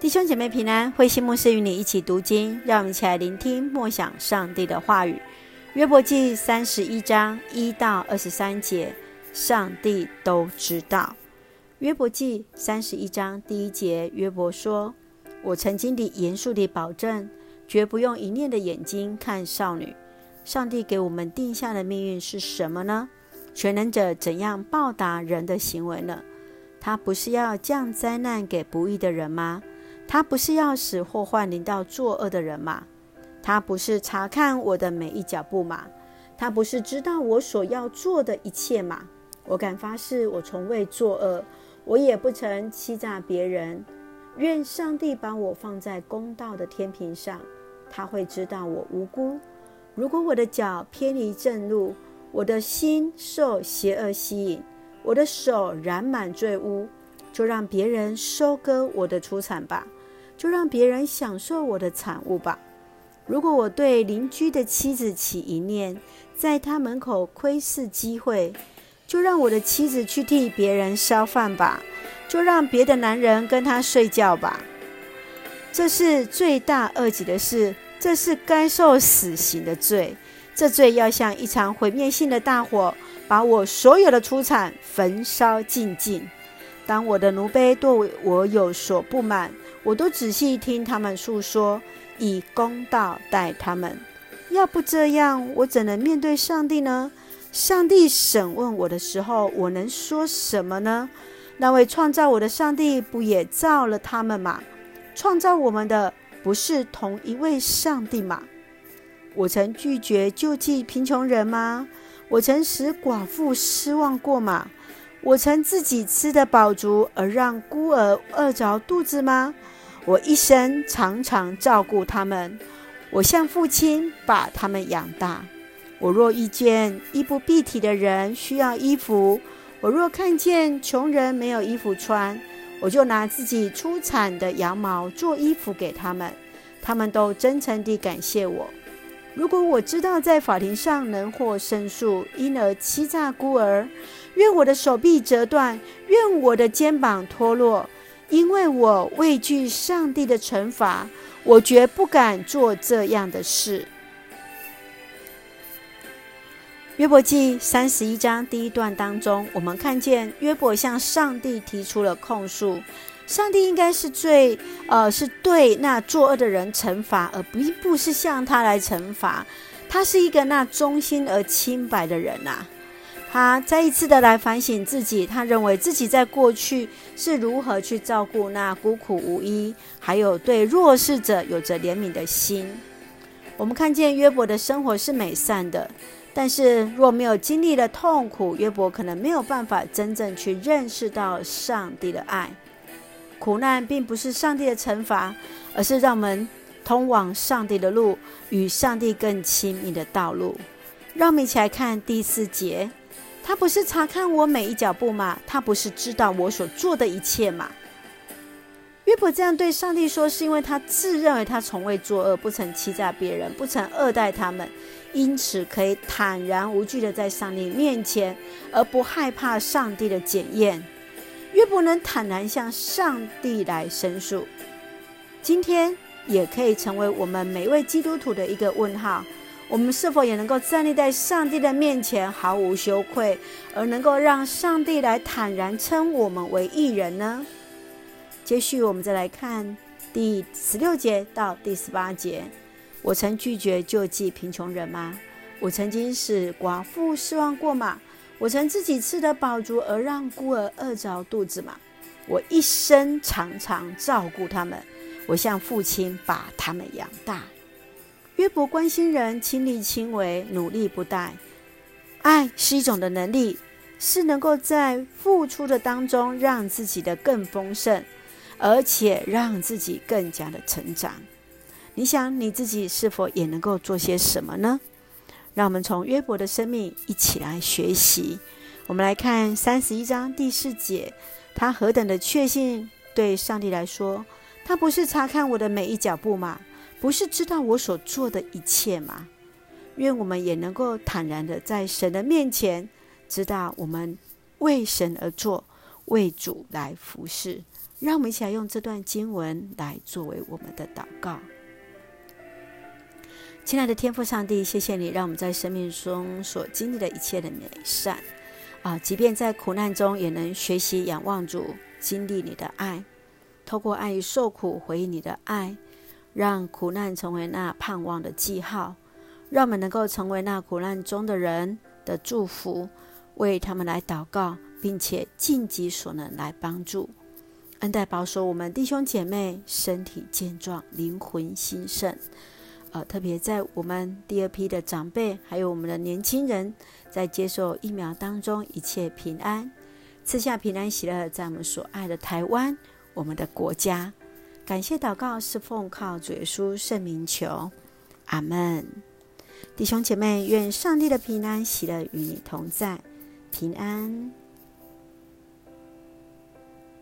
弟兄姐妹平安，慧馨牧师与你一起读经，让我们一起来聆听默想上帝的话语。约伯记三十一章一到二十三节，上帝都知道。约伯记三十一章第一节，约伯说：“我曾经地严肃地保证，绝不用一念的眼睛看少女。上帝给我们定下的命运是什么呢？全能者怎样报答人的行为呢？他不是要降灾难给不义的人吗？”他不是要使祸患临到作恶的人吗？他不是查看我的每一脚步吗？他不是知道我所要做的一切吗？我敢发誓，我从未作恶，我也不曾欺诈别人。愿上帝把我放在公道的天平上，他会知道我无辜。如果我的脚偏离正路，我的心受邪恶吸引，我的手染满罪污，就让别人收割我的出产吧。就让别人享受我的产物吧。如果我对邻居的妻子起一念，在他门口窥视机会，就让我的妻子去替别人烧饭吧。就让别的男人跟他睡觉吧。这是罪大恶极的事，这是该受死刑的罪。这罪要像一场毁灭性的大火，把我所有的出产焚烧尽尽。当我的奴婢对我有所不满，我都仔细听他们诉说，以公道待他们。要不这样，我怎能面对上帝呢？上帝审问我的时候，我能说什么呢？那位创造我的上帝不也造了他们吗？创造我们的不是同一位上帝吗？我曾拒绝救济贫穷人吗？我曾使寡妇失望过吗？我曾自己吃得饱足，而让孤儿饿着肚子吗？我一生常常照顾他们，我像父亲把他们养大。我若遇见衣不蔽体的人需要衣服，我若看见穷人没有衣服穿，我就拿自己出产的羊毛做衣服给他们。他们都真诚地感谢我。如果我知道在法庭上能获胜诉，因而欺诈孤儿，愿我的手臂折断，愿我的肩膀脱落。因为我畏惧上帝的惩罚，我绝不敢做这样的事。约伯记三十一章第一段当中，我们看见约伯向上帝提出了控诉，上帝应该是最呃是对那作恶的人惩罚，而并不是向他来惩罚。他是一个那忠心而清白的人呐、他再一次的来反省自己，他认为自己在过去是如何去照顾那孤苦无依，还有对弱势者有着怜悯的心。我们看见约伯的生活是美善的，但是若没有经历了痛苦，约伯可能没有办法真正去认识到上帝的爱。苦难并不是上帝的惩罚，而是让我们通往上帝的路，与上帝更亲密的道路。让我们一起来看第四节。他不是查看我每一脚步吗？他不是知道我所做的一切吗？约伯这样对上帝说，是因为他自认为他从未作恶，不曾欺诈别人，不曾恶待他们，因此可以坦然无惧的在上帝面前，而不害怕上帝的检验。越不能坦然向上帝来申诉，今天也可以成为我们每位基督徒的一个问号。我们是否也能够站立在上帝的面前，毫无羞愧，而能够让上帝来坦然称我们为义人呢？接续，我们再来看第十六节到第十八节：我曾拒绝救济贫穷人吗？我曾经使寡妇失望过吗？我曾自己吃得饱足，而让孤儿饿着肚子吗？我一生常常照顾他们，我像父亲把他们养大。约伯关心人，亲力亲为，努力不怠。爱是一种的能力，是能够在付出的当中让自己的更丰盛，而且让自己更加的成长。你想你自己是否也能够做些什么呢？让我们从约伯的生命一起来学习。我们来看三十一章第四节，他何等的确信，对上帝来说，他不是查看我的每一脚步吗？不是知道我所做的一切吗？愿我们也能够坦然的在神的面前，知道我们为神而做，为主来服侍。让我们一起来用这段经文来作为我们的祷告。亲爱的天父上帝，谢谢你让我们在生命中所经历的一切的美善啊，即便在苦难中，也能学习仰望主，经历你的爱，透过爱与受苦回应你的爱，让苦难成为那盼望的记号，让我们能够成为那苦难中的人的祝福，为他们来祷告，并且尽己所能来帮助。恩待保守我们弟兄姐妹身体健壮，灵魂兴盛。呃，特别在我们第二批的长辈，还有我们的年轻人，在接受疫苗当中，一切平安，赐下平安喜乐，在我们所爱的台湾，我们的国家。感谢祷告是奉靠主耶稣圣名求，阿门。弟兄姐妹，愿上帝的平安喜乐与你同在，平安。